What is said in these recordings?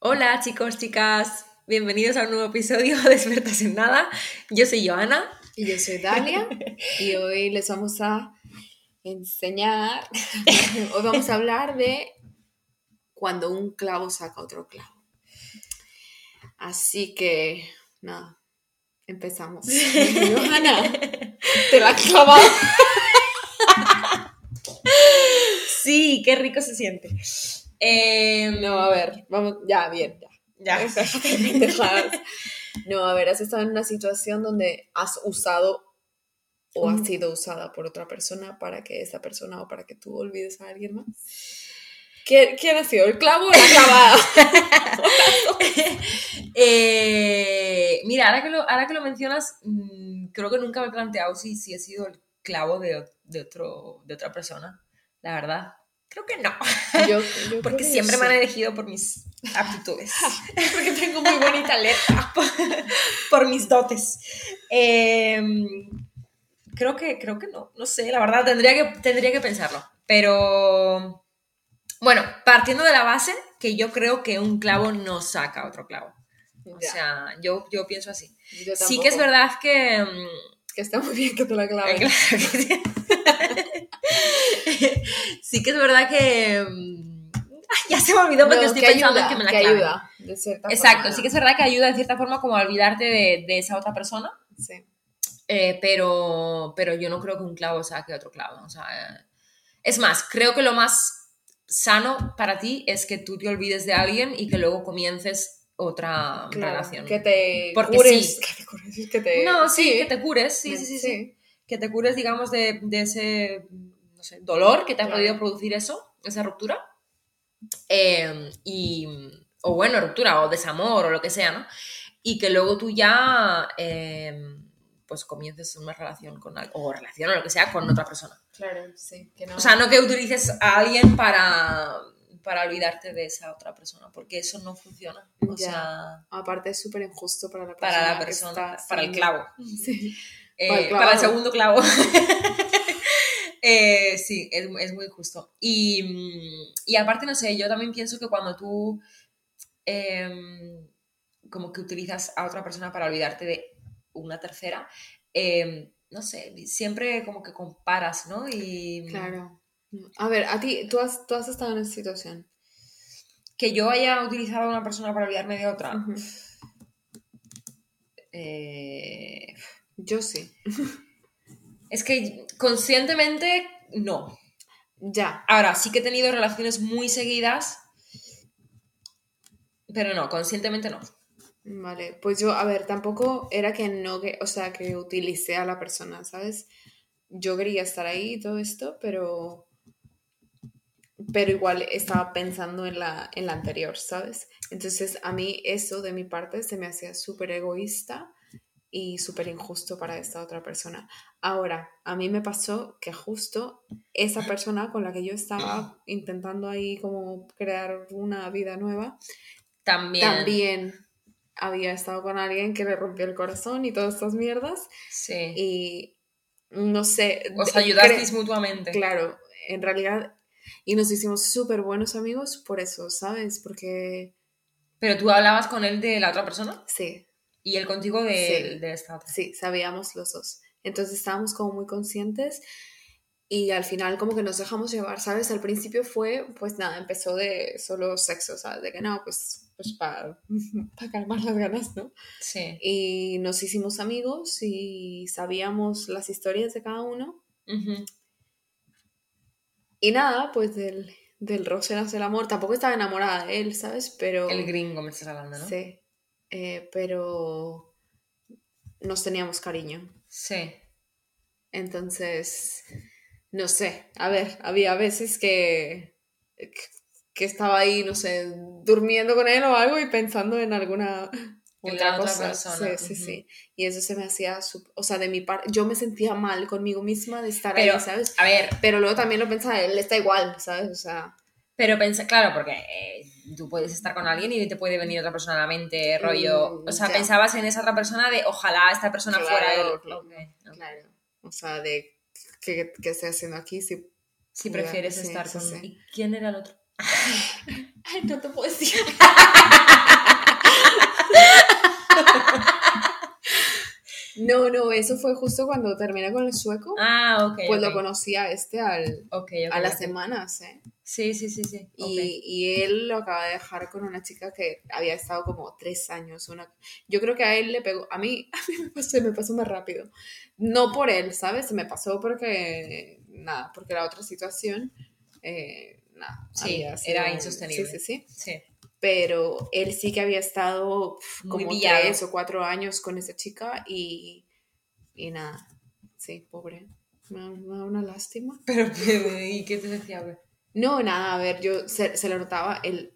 Hola chicos, chicas, bienvenidos a un nuevo episodio de Expertas en Nada. Yo soy Joana. Y yo soy Dalia. y hoy les vamos a enseñar, hoy vamos a hablar de cuando un clavo saca otro clavo. Así que, nada, empezamos. Joana, te la clavado. sí, qué rico se siente. Em, no, a ver, vamos, ya, bien, ya. Ya. no, a ver, has estado en una situación donde has usado o has sido usada por otra persona para que esa persona o para que tú olvides a alguien más. ¿Quién, ha sido? ¿El clavo o la clavada? Eh, mira, ahora que, lo, ahora que lo mencionas, mm, creo que nunca me he planteado si, si he sido el clavo de, de, otro, de otra persona, la verdad. Creo que no. Yo, Porque siempre me han elegido por mis aptitudes. Porque tengo muy bonita letra. por, mis dotes. Em, creo, que, creo que no. No sé, la verdad, tendría que, tendría que pensarlo. Pero. Bueno, partiendo de la base que yo creo que un clavo no saca otro clavo. O sea, yo, yo pienso así. sí que es verdad que. Que está muy bien que te la claves. sí que es verdad que... Mm, ya se me olvidó porque estoy pensando en que me la que ayuda, de cierta Exacto, sí que es verdad que ayuda de cierta forma como a olvidarte de, de esa otra persona. Sí. Eh, pero, pero yo no creo que un clavo saque otro clavo. O sea, es más, creo que lo más sano para ti es que tú te olvides de alguien y que luego comiences otra relación. Que te cures. Que te cures, que te... No, sí, que te cures, sí, sí, sí, sí. Que te cures, digamos, de, de ese no sé, dolor que te ha podido producir eso, esa ruptura. Em, y, o bueno, ruptura o desamor o lo que sea, ¿no? Y que luego tú ya em, pues comiences una relación con o relación o lo que sea con otra persona. Claro, sí. Que no... O sea, no que utilices a alguien para, para olvidarte de esa otra persona, porque eso no funciona. O sea, aparte es súper injusto para la persona. Para la persona, para el clavo. Sí. Eh, para el segundo clavo. Eh, sí, es, muy justo. Y, aparte, no sé, yo también pienso que cuando tú em, como que utilizas a otra persona para olvidarte de una tercera, em, no sé, siempre como que comparas, ¿no? Y, claro. A ver, a ti, tú has, tú has estado en esa situación. Que yo haya utilizado a una persona para olvidarme de otra. Eh, yo sí. Es que conscientemente no. Ya. Ahora, sí que he tenido relaciones muy seguidas, pero no, conscientemente no. Vale, pues yo, a ver, tampoco era que no, que, o sea, que utilicé a la persona, ¿sabes? Yo quería estar ahí y todo esto, pero pero igual estaba pensando en la, en la anterior, ¿sabes? Entonces a mí eso de mi parte se me hacía súper egoísta y súper injusto para esta otra persona. Ahora, a mí me pasó que justo esa persona con la que yo estaba intentando ahí como crear una vida nueva, también, también había estado con alguien que le rompió el corazón y todas estas mierdas. Sí. Y no sé. Os ayudasteis mutuamente. Claro, en realidad. Y nos hicimos súper buenos amigos por eso, ¿sabes? Porque. ¿Pero tú hablabas con él de la otra persona? Sí. Y él contigo de, de esta otra. Sí, sabíamos los dos. Entonces estábamos como muy conscientes y al final como que nos dejamos llevar, ¿sabes? Al principio fue, pues nada, empezó de solo sexo, ¿sabes? De que no, pues, pues para calmar las ganas, ¿no? Sí. Y nos hicimos amigos y sabíamos las historias de cada uno. Y nada, pues del, del roce nace el amor. Tampoco estaba enamorada de él, ¿sabes? Pero... El gringo me estás hablando, ¿no? Sí. Eh, pero nos teníamos cariño. Sí. Entonces, no sé, a ver, había veces que, que estaba ahí, no sé, durmiendo con él o algo y pensando en alguna otra cosa. sí, sí, sí. Y eso se me hacía, o sea, de mi parte, yo me sentía mal conmigo misma de estar ahí, ¿sabes? A ver. Pero luego también lo pensaba, él está igual, ¿sabes? O sea. Pero pensé, claro, porque eh, tú puedes estar con alguien y te puede venir otra persona a la mente, rollo. Mm, o sea, pensabas en esa otra persona de ojalá esta persona fuera él. Claro, O sea, de qué, qué estoy haciendo aquí si. Si prefieres estar con. ¿Y quién era el otro? Ay, no te puedo decir. No, no, eso fue justo cuando terminé con el sueco. Ah, ok. Pues lo conocí a este al, a las semanas, ¿eh? Sí, sí, sí, sí. Y, y, él lo acaba de dejar con una chica que había estado como tres años. Una... Yo creo que a él le pegó, a mí, a mí me pasó, me pasó más rápido. No por él, ¿sabes? Se me pasó porque, nada, porque la otra situación, eh, nada. Sí, era insostenible. Sí, sí, sí. Sí pero él sí que había estado como tres o cuatro años con esa chica y, y nada, sí, pobre, me da, una lástima. Pero, ¿y qué te decía? No, nada, a ver, yo se, se lo notaba, él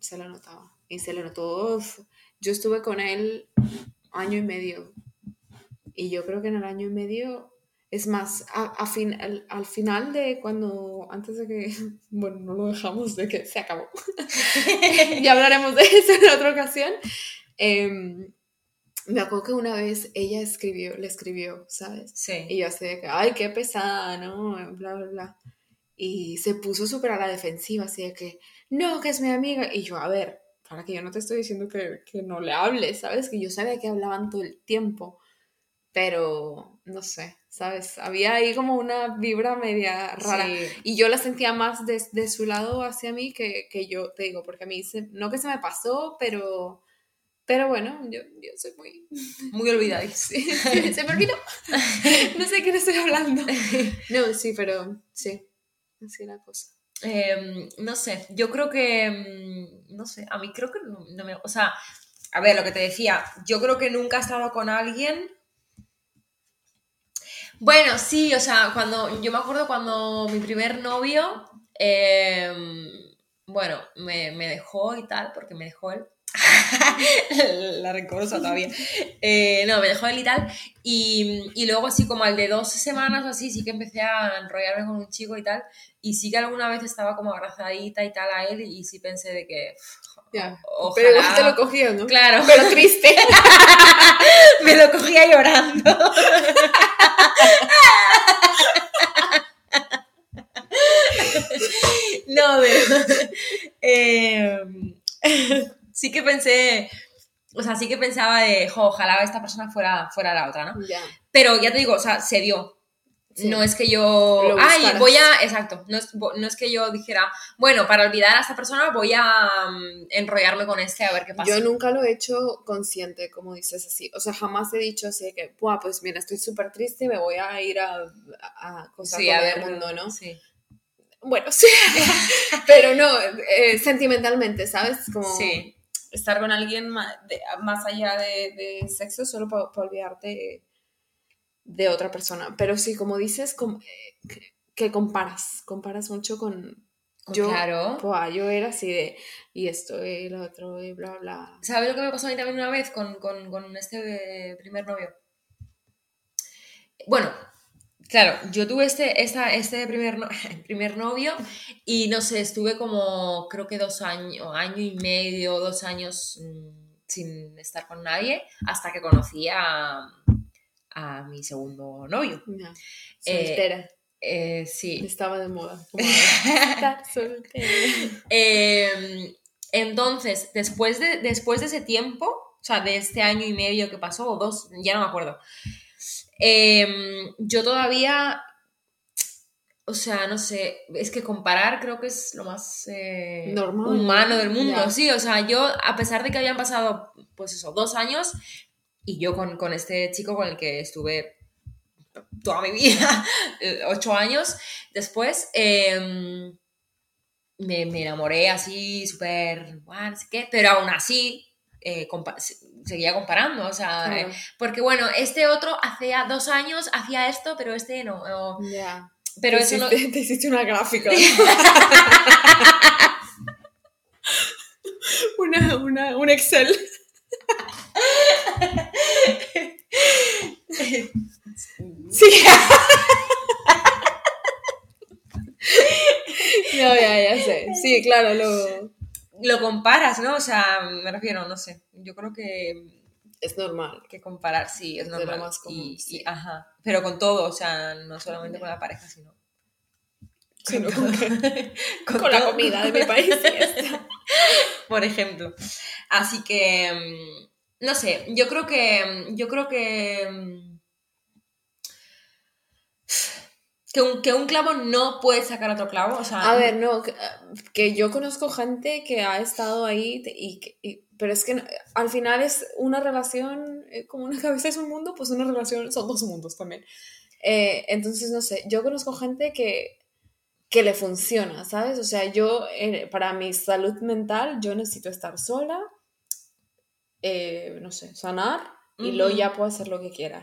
se lo notaba y se le notó, yo estuve con él año y medio y yo creo que en el año y medio es más, a, fin, al, final de cuando, antes de que, bueno, no lo dejamos, de que se acabó. ya hablaremos de eso en otra ocasión. Em, me acuerdo que una vez ella escribió, le escribió, ¿sabes? Sí. Y yo así de que, ay, qué pesada, ¿no? Bla, bla, bla. Y se puso súper a la defensiva, así de que, no, que es mi amiga. Y yo, a ver, para que yo no te estoy diciendo que, que no le hables, ¿sabes? Que yo sabía que hablaban todo el tiempo, pero no sé, ¿sabes? Había ahí como una vibra media rara. Y yo la sentía más de, de su lado hacia mí que, que, yo, te digo, porque a mí no que se me pasó, pero... Pero bueno, yo, yo soy muy... Muy olvidada. Sí, se me olvidó. no sé de qué estoy hablando. No, sí, pero sí, así la cosa. Em, no sé, yo creo que... Mm, no sé, a mí creo que no, no me... O sea, a ver, lo que te decía, yo creo que nunca he estado con alguien bueno, sí, o sea, cuando yo me acuerdo cuando mi primer novio, em, bueno, me, dejó y tal, porque me dejó él. la rencorosa todavía. Eh, no, me dejó él y tal. Y, y, luego, así como al de dos semanas o así, sí que empecé a enrollarme con un chico y tal. Y sí que alguna vez estaba como abrazadita y tal a él. Y sí pensé de que. Pero igual te lo cogía, ¿no? Claro. Pero triste. me lo cogía llorando. no, pero. Em, sí que pensé. O sea, sí que pensaba de, ojalá esta persona fuera, fuera la otra, ¿no? Pero ya te digo, o sea, se dio. No es que yo. Ay, voy a. Exacto. No es, que yo dijera, bueno, para olvidar a esta persona voy a mm, enrollarme con este a ver qué pasa. Yo nunca lo he hecho consciente, como dices así. O sea, jamás he dicho así que, Buah, pues mira, estoy súper triste y me voy a ir a, a cosas sí, a ver, el mundo, ¿no? Sí. Bueno, sí. Pero no, eh, sentimentalmente, ¿sabes? Como estar con alguien más, allá de, sexo solo para olvidarte de otra persona. Pero sí, como dices, que, comparas, comparas mucho con... Yo, claro. yo era así de, y esto, y lo otro, y bla, bla. ¿Sabes lo que me pasó a mí también una vez con, este primer novio? Bueno, Claro, yo tuve este, esta, este primer, primer novio y no sé, estuve como creo que dos años, año y medio, dos años mm, sin estar con nadie hasta que conocí a, a mi segundo novio. Eh, soltera. Eh, sí. Estaba de moda. soltera. Em, entonces, después de, después de ese tiempo, o sea, de este año y medio que pasó, o dos, ya no me acuerdo, em, yo todavía, o sea, no sé, es que comparar creo que es lo más eh, humano del mundo, sí, o sea, yo, a pesar de que habían pasado, pues eso, dos años, y yo con, este chico con el que estuve toda mi vida, ocho años después, em, me, enamoré así súper, no sé qué, pero aún así eh, seguía comparando, o sea, eh, porque bueno, este otro hacía dos años hacía esto, pero este no. Ya. Pero eso no... Te hiciste una gráfica. una, una, un Excel. Sí. no, ya, ya sé. Sí, claro, lo... Lo comparas, ¿no? O sea, me refiero, no sé. Yo creo que... Es normal. Que comparar, sí, es, normal. y, ajá. Pero con todo, o sea, no solamente con la pareja, sino... sino con, la comida de mi país. Por ejemplo. Así que, mm, no sé, yo creo que, yo creo que mm, Que un, que un, clavo no puede sacar otro clavo, o sea... A ver, no, que, yo conozco gente que ha estado ahí, y, pero es que al final es una relación, eh, como una cabeza es un mundo, pues una relación son dos mundos también. Eh, entonces, no sé, yo conozco gente que, que le funciona, ¿sabes? O sea, yo, eh, para mi salud mental, yo necesito estar sola, no sé, sanar y luego ya puedo hacer lo que quiera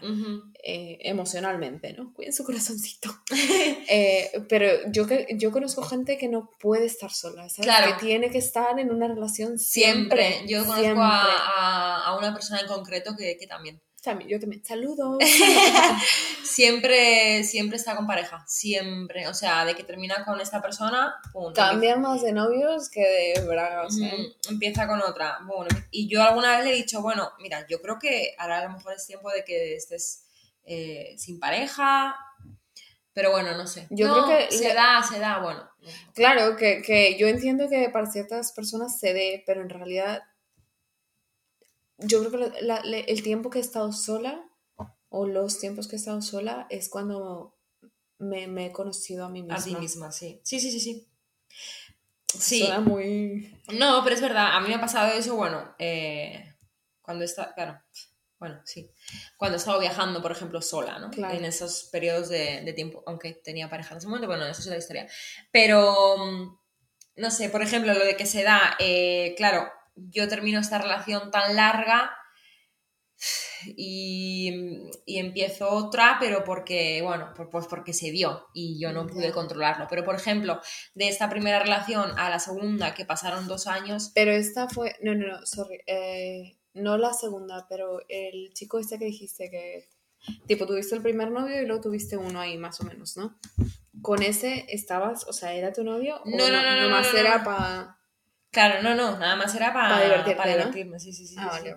eh, emocionalmente, ¿no? Cuiden su corazoncito. Eh, pero yo, que, yo conozco gente que no puede estar sola, ¿sabes? Claro. Que tiene que estar en una relación siempre. Yo conozco A, a, una persona en concreto que, que también yo también, saludos. siempre, siempre está con pareja, siempre. O sea, de que termina con esta persona, pum. Cambian más de novios que de bragas, Empieza con otra. Bueno, y yo alguna vez le he dicho, bueno, mira, yo creo que ahora a lo mejor es tiempo de que estés eh, sin pareja. Pero bueno, no sé. Yo creo que se da, se da, bueno. Claro, que, que yo entiendo que para ciertas personas se dé, pero en realidad yo creo que el tiempo que he estado sola o los tiempos que he estado sola es cuando me, he conocido a mí misma. A ti misma, sí. Sí, sí, sí, sí. Sí. Suena muy... No, pero es verdad, a mí me ha pasado eso, bueno, eh, cuando está, claro, bueno, sí, cuando he estado viajando, por ejemplo, sola, ¿no? En esos periodos de, tiempo, aunque tenía pareja en ese momento, bueno, eso es otra historia. Pero, mm, no sé, por ejemplo, lo de que se da, eh, claro, yo termino esta relación tan larga y, empiezo otra, pero porque, bueno, pues porque se dio y yo no pude controlarlo. Pero, por ejemplo, de esta primera relación a la segunda, que pasaron dos años... Pero esta fue, no, no, no, sorry, eh, no la segunda, pero el chico este que dijiste que, tipo, tuviste el primer novio y luego tuviste uno ahí, más o menos, ¿no? Con ese estabas, o sea, ¿era tu novio? No, no, no, no, nomás era para... Claro, no, no, nada más era para, para divertirme, sí, sí, sí. Ah, vale.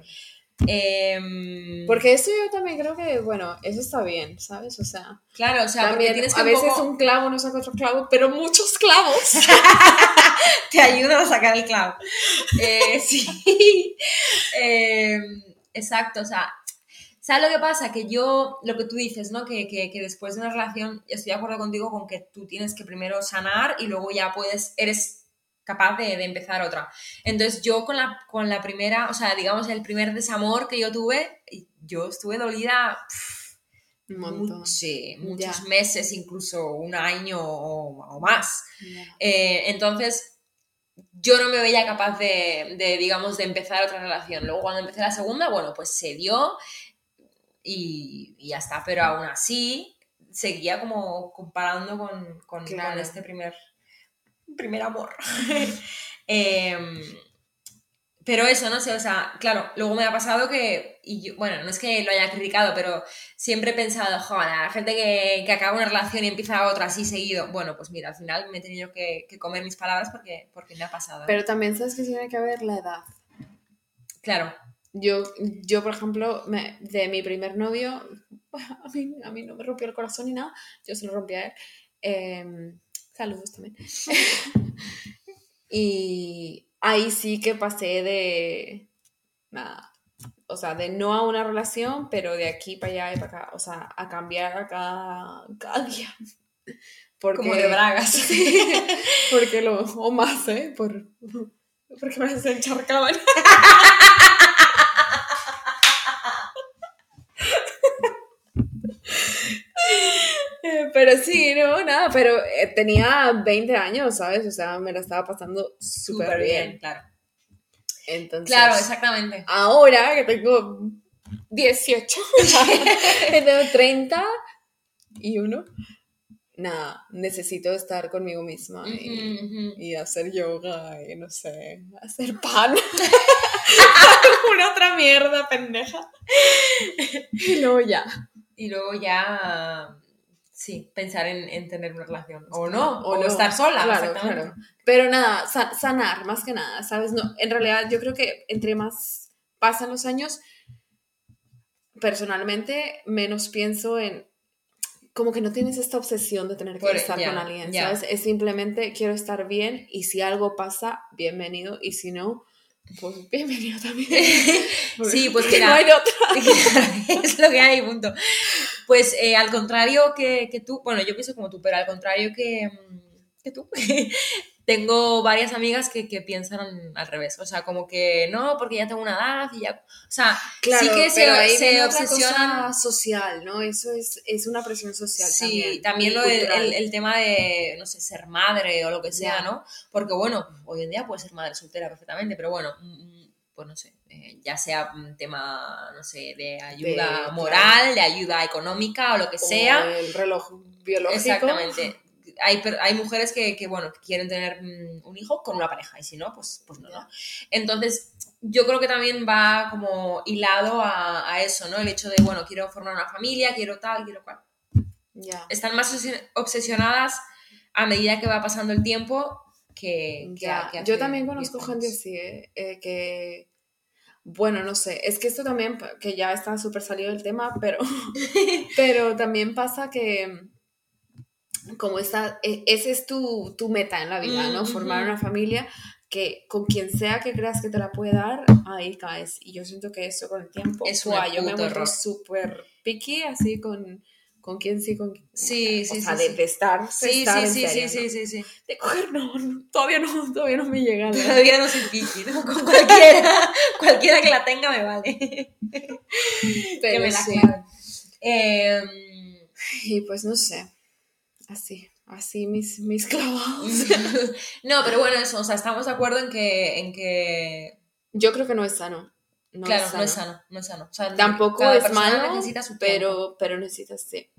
Em, porque eso yo también creo que, bueno, eso está bien, ¿sabes? O sea, claro, o sea, también, tienes que a veces un clavo no saca otro clavo, pero muchos clavos te ayudan a sacar el clavo. Eh, sí, em, exacto, o sea, ¿sabes lo que pasa? Que yo, lo que tú dices, ¿no? Que, que, que, después de una relación, estoy de acuerdo contigo con que tú tienes que primero sanar y luego ya puedes, eres capaz de, empezar otra. Entonces yo con la, con la primera, o sea, digamos, el primer desamor que yo tuve, yo estuve dolida muchos meses, incluso un año o, más. Eh, entonces yo no me veía capaz de, de, digamos, de empezar otra relación. Luego cuando empecé la segunda, bueno, pues se dio y, ya está, pero aún así seguía como comparando con, con este primer primer amor. Em, pero eso, no sé, o sea, claro, luego me ha pasado que, y bueno, no es que lo haya criticado, pero siempre he pensado, joder, la gente que, que, acaba una relación y empieza otra así seguido, bueno, pues mira, al final me he tenido que, comer mis palabras porque, porque me ha pasado. Pero también sabes que tiene que haber la edad. Claro. Yo, yo por ejemplo, de mi primer novio, a mí, a mí no me rompió el corazón ni nada, yo se lo rompí a él. Eh, Saludos también. y ahí sí que pasé de nada, o sea, de no a una relación, pero de aquí para allá y para acá, o sea, a cambiar cada, cada día. Como de bragas. porque lo, o más, ¿eh? Por, porque me encharcaban. Pero sí, no, nada, pero eh, tenía 20 años, ¿sabes? O sea, me la estaba pasando súper bien. Claro. Entonces, claro, exactamente. Ahora que tengo 18, que tengo 30 y uno, nada, necesito estar conmigo misma y, y hacer yoga y no sé, hacer pan. Una otra mierda pendeja. Y luego ya. Y luego ya Sí, pensar en, tener una relación. O no, o, no estar sola. Claro, claro. Pero nada, sanar, más que nada, ¿sabes? No, en realidad yo creo que entre más pasan los años, personalmente menos pienso en como que no tienes esta obsesión de tener que estar con alguien, ¿sabes? Es simplemente quiero estar bien y si algo pasa, bienvenido y si no, pues bienvenido también. sí, pues que no hay otra. es lo que hay, punto. Pues eh, al contrario que, que, tú, bueno, yo pienso como tú, pero al contrario que, que tú, tengo varias amigas que, que, piensan al revés, o sea, como que no, porque ya tengo una edad y ya, o sea, sí que se, se obsesionan. social, ¿no? Eso es, es una presión social. Sí, también, lo el, el, tema de, no sé, ser madre o lo que sea, ¿no? Porque bueno, hoy en día puedes ser madre soltera perfectamente, pero bueno, mm, pues no sé, eh, ya sea un tema, no sé, de ayuda moral, de ayuda económica o lo que sea. El reloj biológico. Exactamente hay, hay mujeres que, que, bueno, quieren tener mm, un hijo con una pareja y si no, pues, pues no, no. Entonces, yo creo que también va como hilado a, a, eso, ¿no? El hecho de, bueno, quiero formar una familia, quiero tal, quiero cual. Están más obsesionadas a medida que va pasando el tiempo que... que, yo también conozco gente así, ¿eh? Eh, que... Bueno, no sé, es que esto también, que ya está súper salido del tema, pero, pero también pasa que como esta, e, ese es tu, tu meta en la vida, ¿no? Formar una familia que con quien sea que creas que te la puede dar, ahí caes. Y yo siento que eso con el tiempo, es yo me vuelvo súper picky, así con, con quién sí, con Sí, sí, o sea, de, estar, sí, sí, sí, sí, sí, sí, sí, De coger, no, todavía no, todavía no me llega. Todavía no soy picky, ¿no? Con cualquiera, cualquiera que la tenga me vale. Pero que me la sí. Eh, y pues no sé así, así mis, mis clavados. no, pero bueno, eso, o sea, estamos de acuerdo en que, en que... Yo creo que no es sano. No claro, es no es sano, no es sano. O sea, Tampoco es malo, necesita su pero, pero necesitas, sí.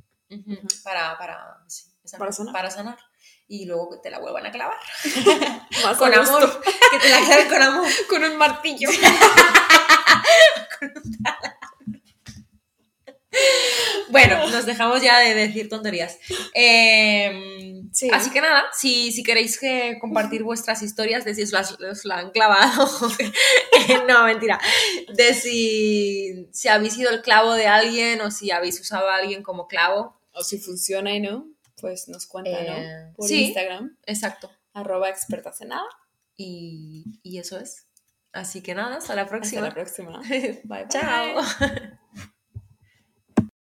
Para, para, sí, para sanar. Para sanar. Y luego que te la vuelvan a clavar. con amor. Que te la claven con amor. con un martillo. con un bueno, nos dejamos ya de decir tonterías. Así que nada, si, si queréis que compartir vuestras historias de si os la han clavado, no, mentira, de si, si habéis sido el clavo de alguien o si habéis usado a alguien como clavo. O si funciona y no, pues nos cuentan, ¿no? Eh, Por Instagram. Exacto. Arroba expertas en nada. Y, y eso es. Así que nada, hasta la próxima. Hasta la próxima. bye. Chao.